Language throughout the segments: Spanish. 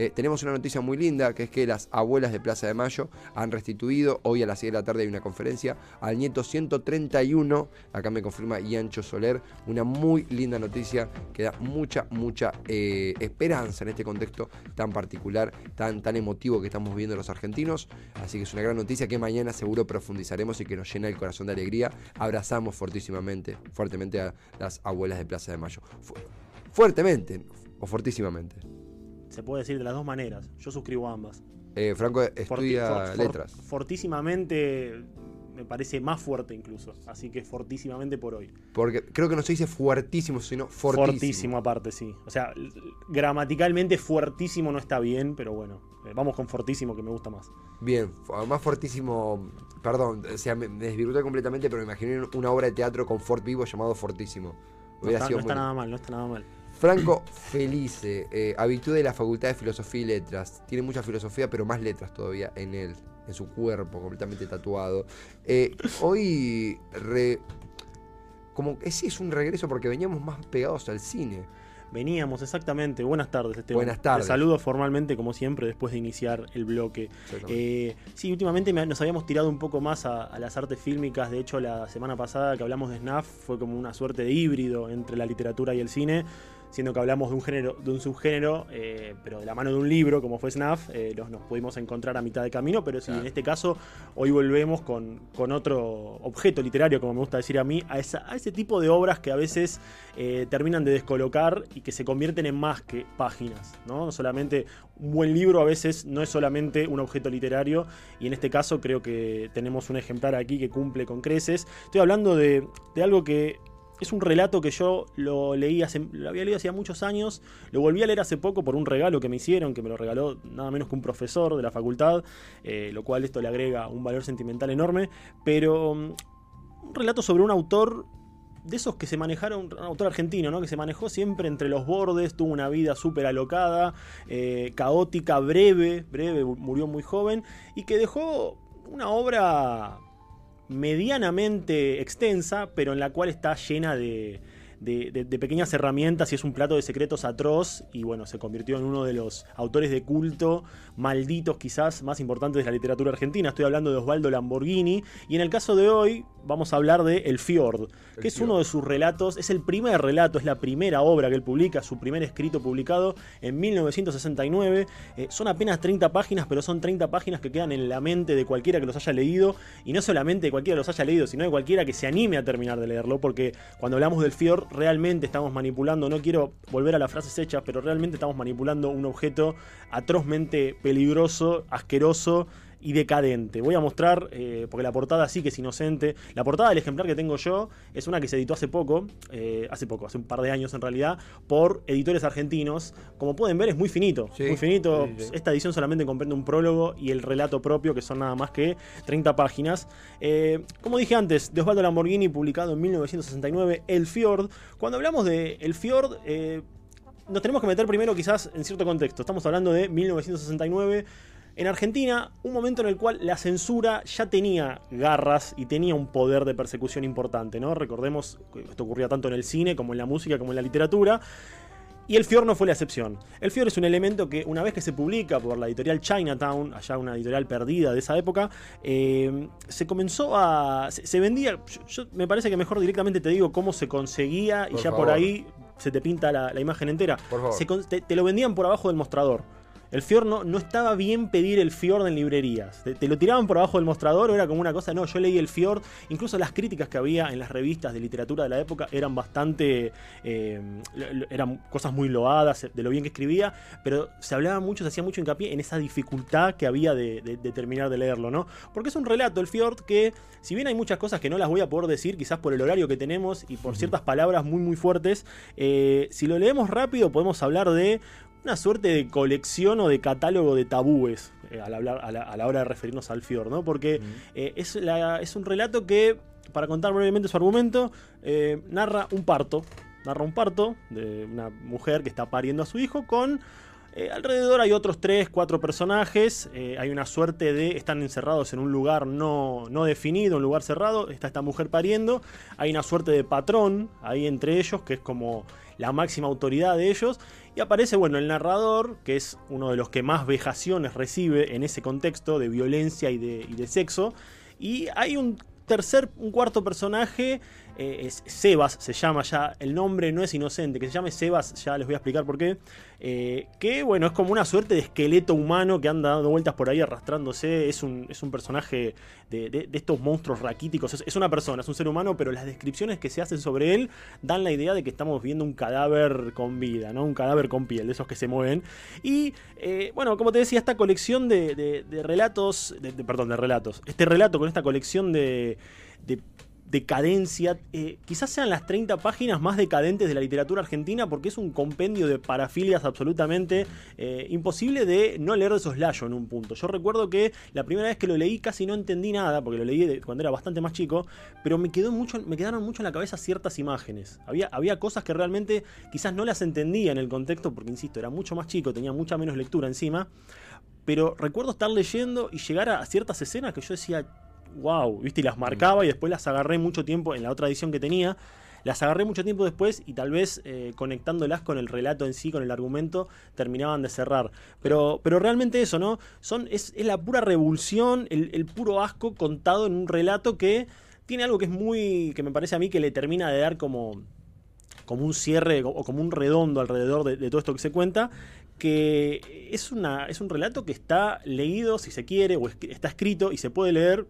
Eh, tenemos una noticia muy linda, que es que las abuelas de Plaza de Mayo han restituido, hoy a las 6 de la tarde hay una conferencia, al nieto 131, acá me confirma Iancho Soler, una muy linda noticia que da mucha, mucha eh, esperanza en este contexto tan particular, tan, tan emotivo que estamos viviendo los argentinos, así que es una gran noticia que mañana seguro profundizaremos y que nos llena el corazón de alegría. Abrazamos fortísimamente, fuertemente a las abuelas de Plaza de Mayo. fuertemente o fortísimamente. Se puede decir de las dos maneras. Yo suscribo ambas. Eh, Franco estudia letras. fortísimamente me parece más fuerte incluso. Así que fortísimamente por hoy. Porque creo que no se dice fuertísimo, sino fortísimo. Fortísimo aparte, sí. O sea, gramaticalmente fuertísimo no está bien, pero bueno. Eh, vamos con fortísimo que me gusta más. Bien, más fortísimo, perdón, o sea, me, desvirtué completamente, pero me imaginé una obra de teatro con Fort Vivo llamado Fortísimo. no está nada mal, no está nada mal. Franco Felice, eh, habitud de la Facultad de Filosofía y Letras. Tiene mucha filosofía, pero más letras todavía en él, en su cuerpo, completamente tatuado. Eh, hoy, como ese es un regreso porque veníamos más pegados al cine. Veníamos, exactamente. Buenas tardes, Esteban. Buenas tardes. Te saludo formalmente, como siempre, después de iniciar el bloque. Eh, sí, últimamente nos habíamos tirado un poco más a, a, las artes fílmicas. De hecho, la semana pasada que hablamos de SNAF fue como una suerte de híbrido entre la literatura y el cine siendo que hablamos de un género, de un subgénero, eh, pero de la mano de un libro, como fue Snaf, eh, nos pudimos encontrar a mitad de camino, pero sí, en este caso, hoy volvemos con, con, otro objeto literario, como me gusta decir a mí, a, ese tipo de obras que a veces eh, terminan de descolocar y que se convierten en más que páginas, ¿no? Solamente un buen libro a veces no es solamente un objeto literario, y en este caso creo que tenemos un ejemplar aquí que cumple con creces. Estoy hablando de, de algo que es un relato que yo lo leí hace, lo había leído hacía muchos años, lo volví a leer hace poco por un regalo que me hicieron, que me lo regaló nada menos que un profesor de la facultad, eh, lo cual esto le agrega un valor sentimental enorme, pero mm, un relato sobre un autor de esos que se manejaron, un autor argentino, ¿no? que se manejó siempre entre los bordes, tuvo una vida súper alocada, eh, caótica, breve, breve, murió muy joven, y que dejó una obra medianamente extensa, pero en la cual está llena de, de, pequeñas herramientas y es un plato de secretos atroz y bueno, se convirtió en uno de los autores de culto malditos quizás más importantes de la literatura argentina. Estoy hablando de Osvaldo Lamborghini y en el caso de hoy vamos a hablar de El Fjord, que es uno de sus relatos, es el primer relato, es la primera obra que él publica, su primer escrito publicado en 1969. Eh, son apenas 30 páginas, pero son 30 páginas que quedan en la mente de cualquiera que los haya leído y no solamente de cualquiera que los haya leído, sino de cualquiera que se anime a terminar de leerlo, porque cuando hablamos del Fjord realmente estamos manipulando, no quiero volver a las frases hechas, pero realmente estamos manipulando un objeto atrozmente peligroso, asqueroso y decadente. Voy a mostrar, eh, porque la portada sí que es inocente. La portada del ejemplar que tengo yo es una que se editó hace poco, eh, hace poco, hace un par de años en realidad, por editores argentinos. Como pueden ver, es muy finito. muy finito. Esta edición solamente comprende un prólogo y el relato propio, que son nada más que 30 páginas. Eh, como dije antes, de Osvaldo Lamborghini, publicado en 1969, El Fjord. Cuando hablamos de El Fjord nos tenemos que meter primero quizás en cierto contexto. Estamos hablando de 1969, en Argentina, un momento en el cual la censura ya tenía garras y tenía un poder de persecución importante, ¿no? Recordemos que esto ocurría tanto en el cine como en la música como en la literatura. Y el Fior no fue la excepción. El Fior es un elemento que una vez que se publica por la editorial Chinatown, allá una editorial perdida de esa época, eh, se comenzó a... Se, vendía... Yo, me parece que mejor directamente te digo cómo se conseguía y ya por ahí se te pinta la, imagen entera. te lo vendían por abajo del mostrador. El Fjord no, estaba bien pedir el Fjord en librerías. Te, lo tiraban por abajo del mostrador o era como una cosa, no, yo leí el Fjord. Incluso las críticas que había en las revistas de literatura de la época eran bastante. Eh, eran cosas muy loadas de lo bien que escribía, pero se hablaba mucho, se hacía mucho hincapié en esa dificultad que había de, terminar de leerlo, ¿no? Porque es un relato, el Fjord, que si bien hay muchas cosas que no las voy a poder decir, quizás por el horario que tenemos y por ciertas palabras muy, muy fuertes, eh, si lo leemos rápido podemos hablar de una suerte de colección o de catálogo de tabúes eh, al hablar, a, la, hora de referirnos al Fior, ¿no? Porque eh, es, es, un relato que, para contar brevemente su argumento, eh, narra un parto. Narra un parto de una mujer que está pariendo a su hijo con alrededor hay otros tres, cuatro personajes. hay una suerte de. Están encerrados en un lugar no, no definido, un lugar cerrado. Está esta mujer pariendo. Hay una suerte de patrón ahí entre ellos, que es como la máxima autoridad de ellos. Y aparece, bueno, el narrador, que es uno de los que más vejaciones recibe en ese contexto de violencia y de, y de sexo. Y hay un tercer, un cuarto personaje, eh, es Sebas, se llama ya, el nombre no es inocente, que se llame Sebas, ya les voy a explicar por qué, eh, que bueno, es como una suerte de esqueleto humano que anda dando vueltas por ahí arrastrándose, es un, es un personaje de, estos monstruos raquíticos, es, una persona, es un ser humano, pero las descripciones que se hacen sobre él dan la idea de que estamos viendo un cadáver con vida, ¿no? Un cadáver con piel, de esos que se mueven. Y eh, bueno, como te decía, esta colección de, relatos, perdón, de relatos, este relato con esta colección de decadencia, eh, quizás sean las 30 páginas más decadentes de la literatura argentina porque es un compendio de parafilias absolutamente eh, imposible de no leer de soslayo en un punto. Yo recuerdo que la primera vez que lo leí casi no entendí nada porque lo leí cuando era bastante más chico, pero me, quedó mucho, me quedaron mucho en la cabeza ciertas imágenes. Había, había cosas que realmente quizás no las entendía en el contexto porque, insisto, era mucho más chico, tenía mucha menos lectura encima. Pero recuerdo estar leyendo y llegar a ciertas escenas que yo decía, wow, ¿viste? Y las marcaba y después las agarré mucho tiempo en la otra edición que tenía. Las agarré mucho tiempo después y tal vez eh, conectándolas con el relato en sí, con el argumento, terminaban de cerrar. Pero, pero realmente eso, ¿no? Son, es, es la pura revulsión, el, el puro asco contado en un relato que tiene algo que es muy. que me parece a mí que le termina de dar como como un cierre o como un redondo alrededor de, de todo esto que se cuenta, que es, una, es un relato que está leído, si se quiere, o es- está escrito y se puede leer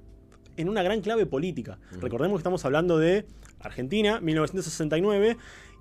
en una gran clave política. Recordemos que estamos hablando de Argentina, 1969,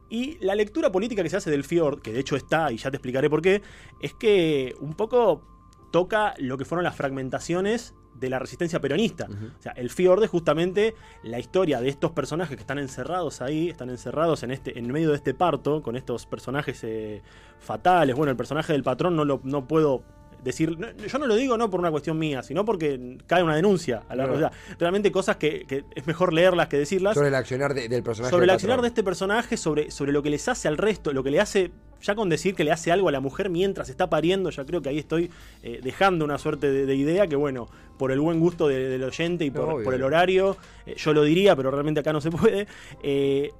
y la lectura política que se hace del Fjord, que de hecho está, y ya te explicaré por qué, es que un poco toca lo que fueron las fragmentaciones de la resistencia peronista. O sea, el Fjord es justamente la historia de estos personajes que están encerrados ahí, están encerrados en, este, en medio de este parto, con estos personajes eh, fatales. Bueno, el personaje del patrón no, lo, no puedo decir, no- yo no lo digo no por una cuestión mía, sino porque cae una denuncia. A la, Claro. o sea, realmente cosas que, que es mejor leerlas que decirlas Sobre el accionar de- del personaje. sobre el accionar de este personaje, sobre, sobre lo que les hace al resto, lo que le hace, ya con decir que le hace algo a la mujer mientras está pariendo, ya creo que ahí estoy eh, dejando una suerte de, de idea que, bueno, por el buen gusto de- del oyente y por, el horario, eh, yo lo diría, pero realmente acá no se puede. eh,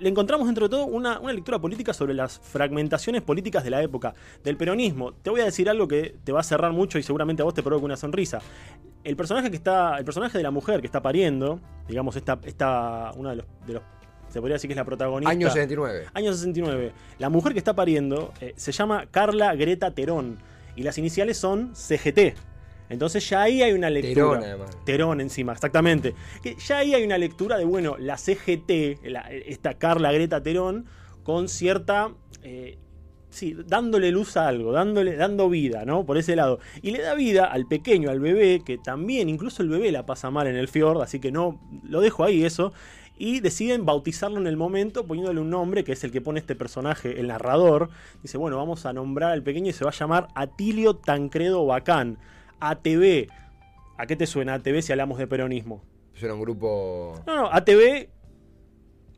le encontramos dentro de todo una, una lectura política sobre las fragmentaciones políticas de la época, del peronismo. Te voy a decir algo que te va a cerrar mucho y seguramente a vos te provoca una sonrisa. El personaje que está. El personaje de la mujer que está pariendo, digamos, esta, esta una de los, de los se podría decir que es la protagonista. Año 79. Año 69. La mujer que está pariendo eh, se llama Carla Greta Terón. Y las iniciales son CGT. Entonces ya ahí hay una lectura. Terón, además. Terón encima, exactamente. Que ya ahí hay una lectura de, bueno, la CGT, la- esta Carla Greta Terón, con cierta. eh, sí, dándole luz a algo, dándole, dando vida, ¿no? Por ese lado. Y le da vida al pequeño, al bebé, que también, incluso el bebé la pasa mal en el fiord, así que no, lo dejo ahí eso. Y deciden bautizarlo en el momento poniéndole un nombre, que es el que pone este personaje, el narrador. Dice, bueno, vamos a nombrar al pequeño y se va a llamar Atilio Tancredo Bacán. ATV. ¿A qué te suena ATV si hablamos de peronismo? Eso era un grupo. No, no, ATV,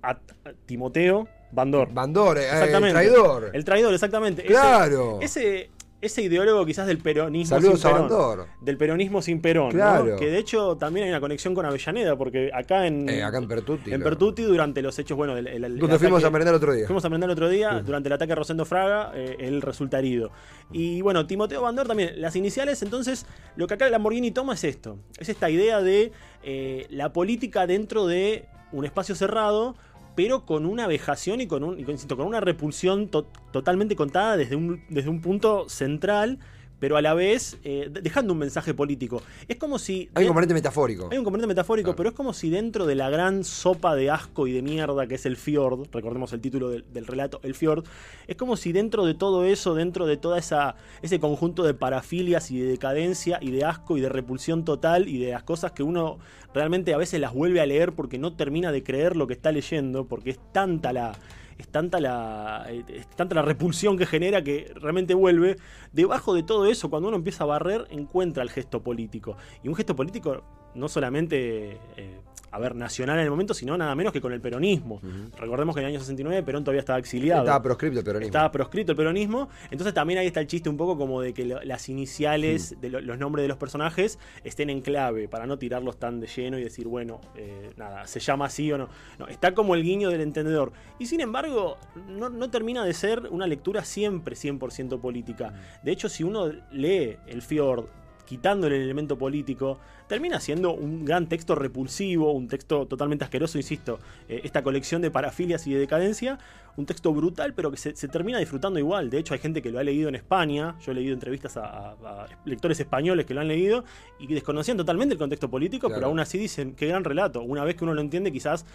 a, Timoteo Bandor. Bandor, eh, Exactamente. traidor. El traidor, exactamente. Claro. Ese, ese ideólogo quizás del peronismo Saludos sin Perón. Bandor. Del peronismo sin Perón. ¿no? Claro. Que de hecho también hay una conexión con Avellaneda, porque acá en, Eh, acá en Pertuti. en claro. Pertuti, durante los hechos, bueno, el, el- el Donde fuimos a merendar otro día. Fuimos a aprender el otro día, durante el ataque a Rosendo Fraga, eh, él resulta herido. Y bueno, Timoteo Bandor también, las iniciales, entonces, lo que acá Lamborghini toma es esto, es esta idea de eh, la política dentro de un espacio cerrado, pero con una vejación y con, un, con una repulsión to- totalmente contada desde un, desde un punto central, pero a la vez eh, de- dejando un mensaje político. Es como si... Hay un componente metafórico. hay un componente metafórico, Claro. pero es como si dentro de la gran sopa de asco y de mierda que es el Fjord, recordemos el título del, del relato, el Fjord, es como si dentro de todo eso, dentro de esa ese conjunto de parafilias y de decadencia y de asco y de repulsión total y de las cosas que uno realmente a veces las vuelve a leer porque no termina de creer lo que está leyendo, porque es tanta la es tanta la es tanta la repulsión que genera que realmente vuelve. Debajo de todo eso, cuando uno empieza a barrer, encuentra el gesto político. Y un gesto político no solamente eh, a ver, nacional en el momento, sino nada menos que con el peronismo. Recordemos que en el año 69 Perón todavía estaba exiliado. Estaba proscrito el peronismo. Estaba proscrito el peronismo. Entonces también ahí está el chiste un poco como de que las iniciales de los nombres de los personajes estén en clave, para no tirarlos tan de lleno y decir, bueno, eh, nada, se llama así o no. No, está como el guiño del entendedor. Y sin embargo, no, no termina de ser una lectura siempre 100% política. De hecho, si uno lee el Fjord quitando el elemento político, termina siendo un gran texto repulsivo, un texto totalmente asqueroso, insisto, eh, esta colección de parafilias y de decadencia, un texto brutal, pero que se, termina disfrutando igual. De hecho, hay gente que lo ha leído en España, yo he leído entrevistas a, lectores españoles que lo han leído y desconocían totalmente el contexto político, pero aún así dicen, qué gran relato. Una vez que uno lo entiende, quizás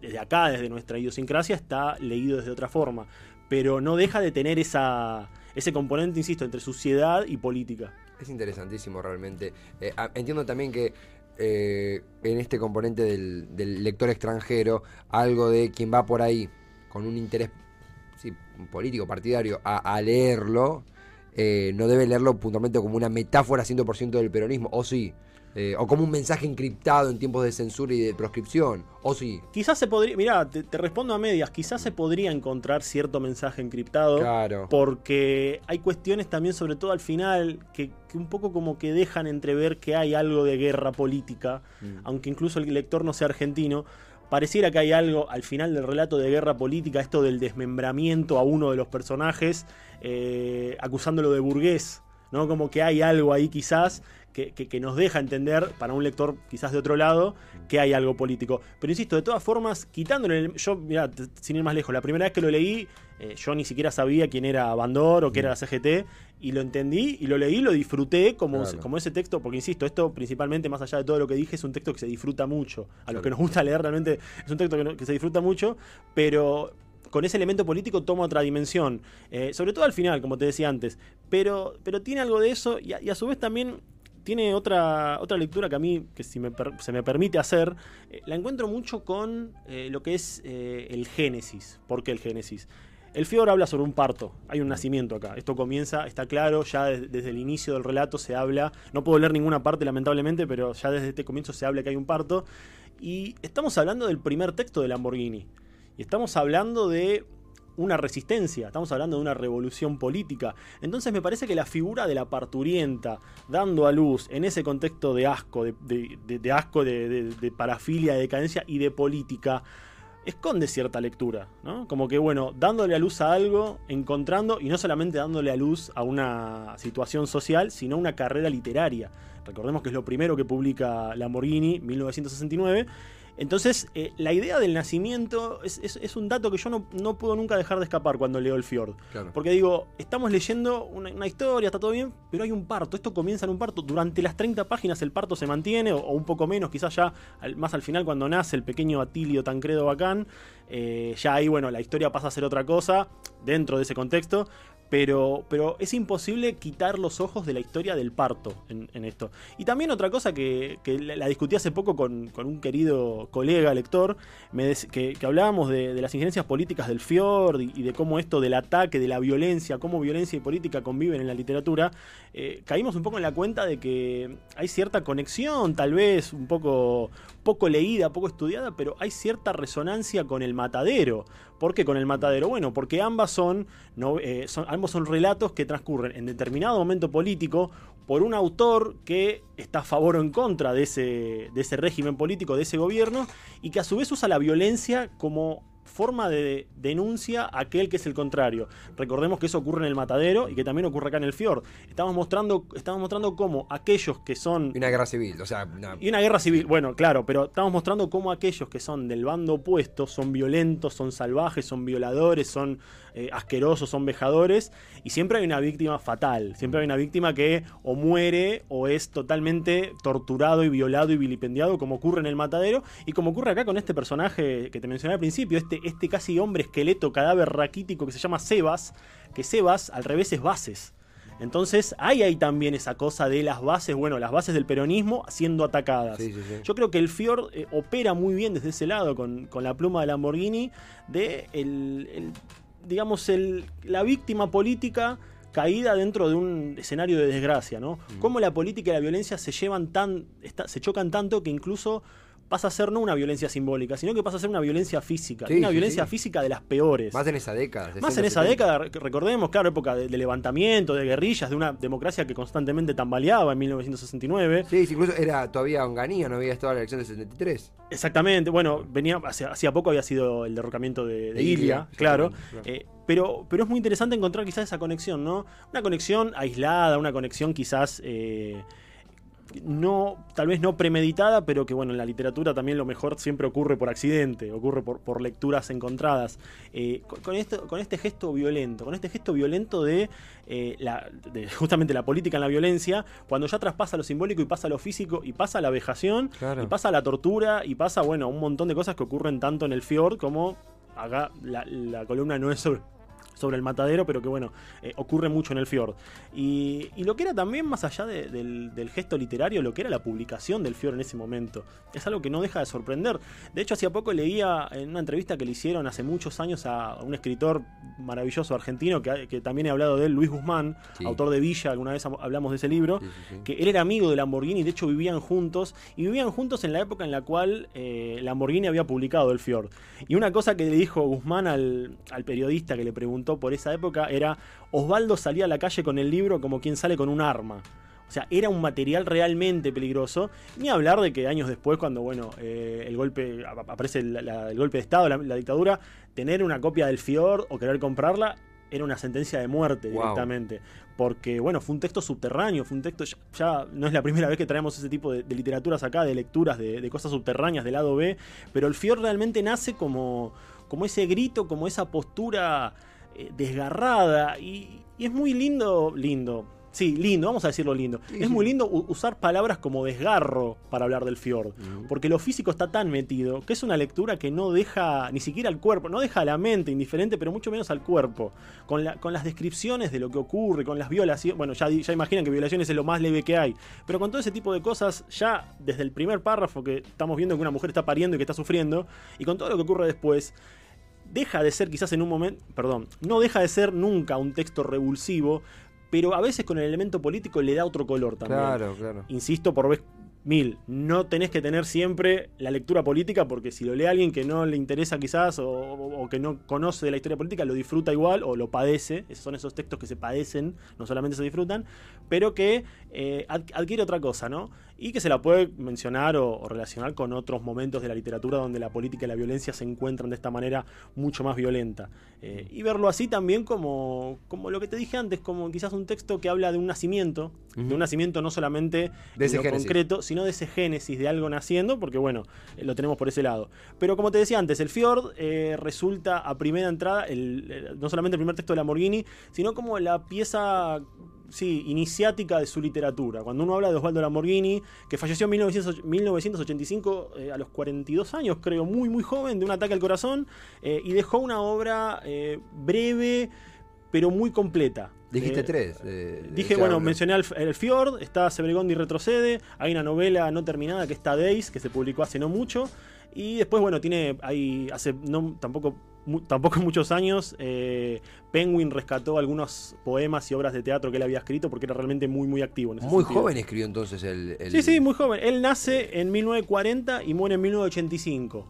desde acá, desde nuestra idiosincrasia, está leído desde otra forma, pero no deja de tener esa, ese componente, insisto, entre sociedad y política. Es interesantísimo realmente. Eh, entiendo también que eh, en este componente del, lector extranjero, algo de quien va por ahí con un interés político, partidario, a, leerlo, eh, no debe leerlo puntualmente como una metáfora 100% del peronismo, o sí. Eh, o como un mensaje encriptado en tiempos de censura y de proscripción, o sí. Quizás se podría, mira, te, respondo a medias, quizás se podría encontrar cierto mensaje encriptado. Claro. Porque hay cuestiones también, sobre todo al final, que, un poco como que dejan entrever que hay algo de guerra política, mm. aunque incluso el lector no sea argentino. Pareciera que hay algo al final del relato de guerra política, esto del desmembramiento a uno de los personajes, eh, acusándolo de burgués, ¿no? Como que hay algo ahí quizás que, nos deja entender, para un lector quizás de otro lado, que hay algo político. Pero insisto, de todas formas, quitándole. Yo, mira, sin ir más lejos, la primera vez que lo leí, eh, yo ni siquiera sabía quién era Bandor o qué era la CGT, y lo entendí y lo leí, lo disfruté como, como ese texto, porque insisto, esto principalmente, más allá de todo lo que dije, es un texto que se disfruta mucho. A los que nos gusta leer realmente es un texto que, se disfruta mucho, pero con ese elemento político toma otra dimensión. Eh, sobre todo al final, como te decía antes. Pero, pero tiene algo de eso y a, su vez también tiene otra, otra lectura que a mí, que si se me permite hacer, eh, la encuentro mucho con eh, lo que es el Génesis. ¿Por qué el Génesis? El Fior habla sobre un parto, hay un nacimiento acá. Esto comienza, está claro, ya desde, el inicio del relato se habla, no puedo leer ninguna parte lamentablemente, pero ya desde este comienzo se habla que hay un parto. Y estamos hablando del primer texto de Lamborghini. Y estamos hablando de una resistencia, estamos hablando de una revolución política. Entonces me parece que la figura de la parturienta dando a luz en ese contexto de asco, de, asco, de, parafilia, de decadencia y de política, esconde cierta lectura, ¿no? Como que, bueno, dándole a luz a algo, encontrando, y no solamente dándole a luz a una situación social, sino a una carrera literaria. Recordemos que es lo primero que publica Lamborghini, 1969 entonces, eh, la idea del nacimiento es, un dato que yo no, puedo nunca dejar de escapar cuando leo el Fjord. Porque digo, estamos leyendo una, historia, está todo bien, pero hay un parto. Esto comienza en un parto. Durante las 30 páginas el parto se mantiene, o, un poco menos, quizás ya más al final cuando nace el pequeño Atilio Tancredo Bacán. Eh, ya ahí, bueno, la historia pasa a ser otra cosa dentro de ese contexto. Pero, pero es imposible quitar los ojos de la historia del parto en, esto. Y también otra cosa que, la discutí hace poco con, un querido colega lector, que, hablábamos de, las injerencias políticas del Fjord y, de cómo esto del ataque, de la violencia, cómo violencia y política conviven en la literatura, eh, caímos un poco en la cuenta de que hay cierta conexión, tal vez un poco, poco leída, poco estudiada, pero hay cierta resonancia con el matadero. ¿Por qué con el matadero? Bueno, porque ambas son, eh, son, ambos son relatos que transcurren en determinado momento político por un autor que está a favor o en contra de ese, de ese régimen político, de ese gobierno, y que a su vez usa la violencia como forma de denuncia a aquel que es el contrario. Recordemos que eso ocurre en el matadero y que también ocurre acá en el Fjord. Estamos mostrando, estamos mostrando cómo aquellos que son. Y una guerra civil, o sea. Y una guerra civil, bueno, claro, pero estamos mostrando cómo aquellos que son del bando opuesto son violentos, son salvajes, son violadores, son eh, asquerosos, son vejadores. Y siempre hay una víctima fatal. Siempre hay una víctima que o muere o es totalmente torturado y violado y vilipendiado, como ocurre en el matadero. Y como ocurre acá con este personaje que te mencioné al principio, este este, casi hombre esqueleto, cadáver raquítico que se llama Sebas, que Sebas al revés es bases. Entonces ahí hay también esa cosa de las bases, bueno, las bases del peronismo siendo atacadas. Yo creo que el Fiord eh, opera muy bien desde ese lado con, la pluma de Lamborghini de el, digamos el, la víctima política caída dentro de un escenario de desgracia, ¿no? Cómo la política y la violencia se llevan tan, está- se chocan tanto que incluso pasa a ser no una violencia simbólica, sino que pasa a ser una violencia física, Sí, una sí, violencia sí. física de las peores. Más en esa década. Más 60, en esa 70. década, rec- recordemos, claro, época de, de levantamiento, de guerrillas, de una democracia que constantemente tambaleaba en 1969. Sí, incluso era todavía Onganía, no había estado la elección del 73. Exactamente, bueno, venía hacía poco había sido el derrocamiento de, de De Ilia, Ilia, claro. exactamente, claro. Eh, pero, pero es muy interesante encontrar quizás esa conexión, ¿no? Una conexión aislada, una conexión quizás eh, no, tal vez no premeditada, pero que bueno, en la literatura también lo mejor siempre ocurre por accidente, ocurre por, por lecturas encontradas. Eh, con, con esto, con este gesto violento, con este gesto violento de, eh, la, de justamente la política en la violencia, cuando ya traspasa lo simbólico y pasa lo físico y pasa la vejación Claro. y pasa la tortura y pasa, bueno, un montón de cosas que ocurren tanto en el Fjord como acá la, la columna no es sobre, sobre el matadero, pero que bueno, eh, ocurre mucho en el Fjord. Y, y lo que era también, más allá de- del, del gesto literario, lo que era la publicación del Fjord en ese momento, es algo que no deja de sorprender. De hecho, hacía poco leía en una entrevista que le hicieron hace muchos años a un escritor maravilloso argentino, que, que también he hablado de él, Luis Guzmán, Sí. autor de Villa, alguna vez hablamos de ese libro, Sí, sí, sí. que él era amigo de Lamborghini, de hecho vivían juntos, y vivían juntos en la época en la cual eh, Lamborghini había publicado el Fjord. Y una cosa que le dijo Guzmán al, al periodista que le preguntó por esa época era, Osvaldo salía a la calle con el libro como quien sale con un arma. O sea, era un material realmente peligroso. Ni hablar de que años después, cuando bueno, eh, el golpe ap- aparece el, la- el golpe de Estado, la, la dictadura, tener una copia del Fjord o querer comprarla era una sentencia de muerte Wow. directamente. Porque, bueno, fue un texto subterráneo, fue un texto. Ya, ya no es la primera vez que traemos ese tipo de, de literaturas acá, de lecturas, de, de cosas subterráneas del lado B. Pero el Fjord realmente nace como, como ese grito, como esa postura eh, desgarrada. Y, y es muy lindo, lindo. Sí, lindo, vamos a decirlo lindo. Sí, es muy lindo usar palabras como desgarro para hablar del Fjord. Ujú. Porque lo físico está tan metido que es una lectura que no deja ni siquiera al cuerpo, no deja a la mente indiferente, pero mucho menos al cuerpo. Con, la- con las descripciones de lo que ocurre, con las violaciones. Bueno, ya, ya imaginan que violaciones es lo más leve que hay. Pero con todo ese tipo de cosas, ya desde el primer párrafo que estamos viendo que una mujer está pariendo y que está sufriendo, y con todo lo que ocurre después, deja de ser quizás en un momento, perdón, no deja de ser nunca un texto revulsivo, pero a veces con el elemento político le da otro color también Claro, claro. insisto por vez mil, no tenés que tener siempre la lectura política porque si lo lee alguien que no le interesa quizás o, que no conoce de la historia política, lo disfruta igual o lo padece, esos son esos textos que se padecen, no solamente se disfrutan, pero que eh, ad- adquiere otra cosa, ¿no? Y que se la puede mencionar o, o relacionar con otros momentos de la literatura donde la política y la violencia se encuentran de esta manera mucho más violenta. Eh, y verlo así también como, como lo que te dije antes, como quizás un texto que habla de un nacimiento, de un nacimiento no solamente De ese en lo génesis. concreto, sino de ese génesis de algo naciendo, porque bueno, eh, lo tenemos por ese lado. Pero como te decía antes, el Fjord eh, resulta a primera entrada, el- el- no solamente el primer texto de Lamborghini, sino como la pieza sí, iniciática de su literatura. Cuando uno habla de Osvaldo Lamborghini, que falleció en 1900 1985 eh, a los 42 años, creo, muy, muy joven, de un ataque al corazón, eh, y dejó una obra eh, breve, pero muy completa. Dijiste Eh, tres. Dije, bueno, mencioné al, el Fjord, está Sebregondi retrocede, hay una novela no terminada que está Days, que se publicó hace no mucho, y después, bueno, tiene, hay, hace no, tampoco, mu- tampoco muchos años, eh, Penguin rescató algunos poemas y obras de teatro que él había escrito porque era realmente muy, muy activo. En ese Muy sentido. joven escribió entonces el. el- Sí, sí, muy joven. Él nace en 1940 y muere en 1985.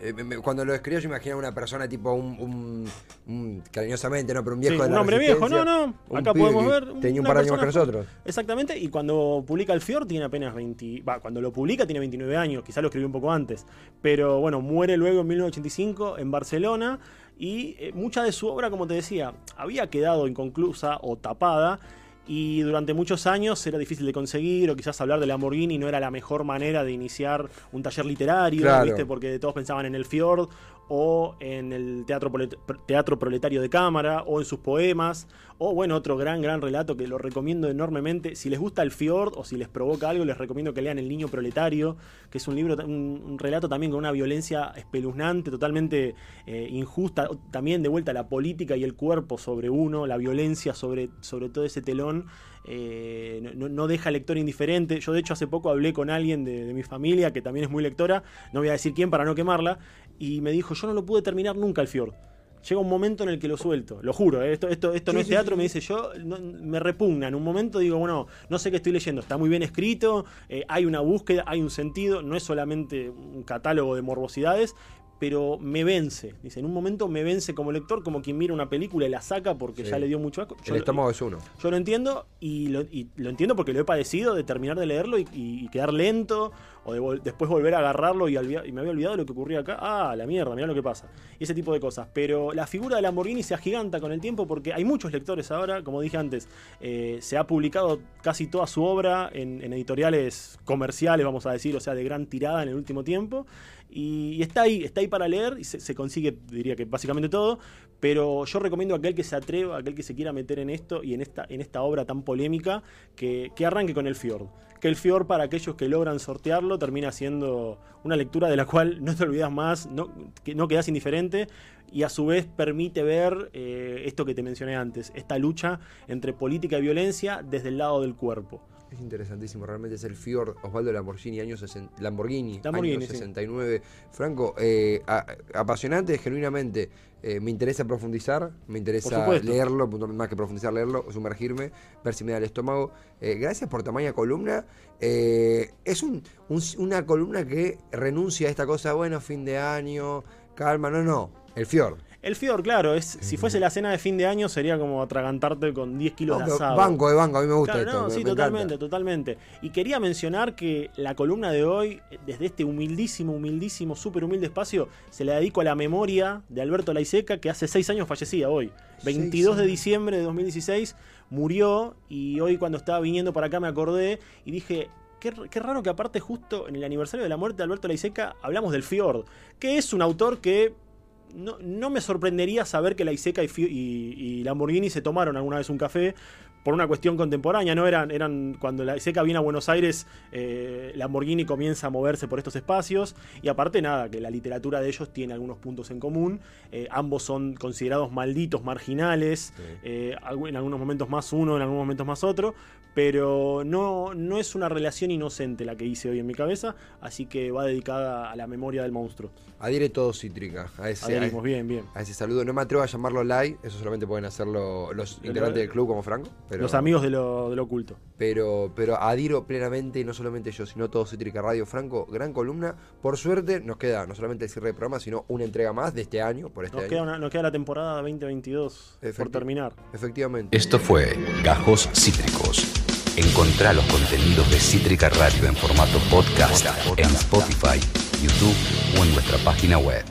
Eh, cuando lo escribió yo imaginaba una persona tipo un, un- un- cariñosamente, no, pero un viejo Sí, de un la hombre viejo, no, no. un Acá podemos ver. Tenía un par de años más que nosotros. Exactamente, y cuando publica el Fjord tiene apenas 20. Va, cuando lo publica tiene 29 años, quizá lo escribió un poco antes. Pero bueno, muere luego en 1985 en Barcelona y eh, mucha de su obra, como te decía, había quedado inconclusa o tapada. Y durante muchos años era difícil de conseguir, o quizás hablar de Lamborghini no era la mejor manera de iniciar un taller literario, Claro. ¿viste? Porque todos pensaban en el Fjord o en el teatro, teatro proletario de cámara o en sus poemas o bueno otro gran gran relato que lo recomiendo enormemente si les gusta el Fjord o si les provoca algo les recomiendo que lean El Niño Proletario que es un libro un, un relato también con una violencia espeluznante totalmente eh, injusta también de vuelta la política y el cuerpo sobre uno la violencia sobre, sobre todo ese telón eh, no- deja al lector indiferente. Yo, de hecho, hace poco hablé con alguien de, de mi familia que también es muy lectora, no voy a decir quién para no quemarla, y me dijo: Yo no lo pude terminar nunca el Fjord. llega un momento en el que lo suelto, lo juro, ¿eh? esto, esto, esto no es sí, teatro, sí. me dice yo, no- me repugna, en un momento digo, bueno, no sé qué estoy leyendo, está muy bien escrito, eh, hay una búsqueda, hay un sentido, no es solamente un catálogo de morbosidades, pero me vence, dice, en un momento me vence como lector, como quien mira una película y la saca porque Sí. ya le dio mucho asco. Yo El lo- estómago es uno. yo lo entiendo y lo, y lo entiendo porque lo he padecido de terminar de leerlo y, y quedar lento o de vol- después volver a agarrarlo y me había olvidado lo que ocurría acá. Ah, la mierda, mirá lo que pasa. Y ese tipo de cosas. Pero la figura de Lamborghini se agiganta con el tiempo porque hay muchos lectores ahora, como dije antes, eh, se ha publicado casi toda su obra en, en editoriales comerciales, vamos a decir, o sea, de gran tirada en el último tiempo. Y, está ahí, está ahí para leer y se, se consigue, diría que básicamente todo. Pero yo recomiendo a aquel que se atreva, a aquel que se quiera meter en esto y en esta, en esta obra tan polémica, que, que arranque con el Fjord. Que el Fjord, para aquellos que logran sortearlo, termina siendo una lectura de la cual no te olvidas más, no, que no quedas indiferente y a su vez permite ver eh, esto que te mencioné antes, esta lucha entre política y violencia desde el lado del cuerpo. Es interesantísimo, realmente es el Fiord Osvaldo Lamborghini, año 60, Lamborghini, Lamborghini, año sí. 69. Franco, eh, a- apasionante, genuinamente. eh, me interesa profundizar, me interesa leerlo, más que profundizar, leerlo, sumergirme, ver si me da el estómago. Eh, gracias por tamaña columna. Es un- un- una columna que renuncia a esta cosa, bueno, fin de año, calma, no, no, el Fiord. El Fjord, claro, es, si fuese la cena de fin de año sería como atragantarte con 10 kilos No, de asado. banco de banco, a mí me gusta Claro, esto. no, me- sí, me encanta. totalmente, totalmente. Y quería mencionar que la columna de hoy, desde este humildísimo, humildísimo, súper humilde espacio, se la dedico a la memoria de Alberto Laiseca, que hace seis años fallecía hoy. 22 de diciembre de 2016 murió y hoy cuando estaba viniendo para acá me acordé y dije... Qué, qué raro que aparte justo en el aniversario de la muerte de Alberto Laiseca hablamos del Fjord, que es un autor que no, no me sorprendería saber que la Iseca y, y- y Lamborghini se tomaron alguna vez un café por una cuestión contemporánea, ¿no? Eran, eran cuando la Iseca viene a Buenos Aires, eh, Lamborghini comienza a moverse por estos espacios. Y aparte, nada, que la literatura de ellos tiene algunos puntos en común. Eh, ambos son considerados malditos, marginales. Sí. eh, en algunos momentos más uno, en algunos momentos más otro. Pero no, no es una relación inocente la que hice hoy en mi cabeza. Así que va dedicada a la memoria del monstruo. Adhiere todo cítrica a ese, a- bien, bien. a ese saludo. No me atrevo a llamarlo live, eso solamente pueden hacerlo los integrantes del club como Franco. Pero, Los amigos de lo, de lo oculto. Pero, pero adhiero plenamente, y no solamente yo, sino todo Cítrica Radio. Franco, gran columna. Por suerte nos queda no solamente el cierre del programa, sino una entrega más de este año, por este Nos año. queda, una- nos queda la temporada 2022 por terminar. Efectivamente. Esto fue Gajos Cítricos. Encontrá los contenidos de Cítrica Radio en formato podcast en Spotify, YouTube o en nuestra página web.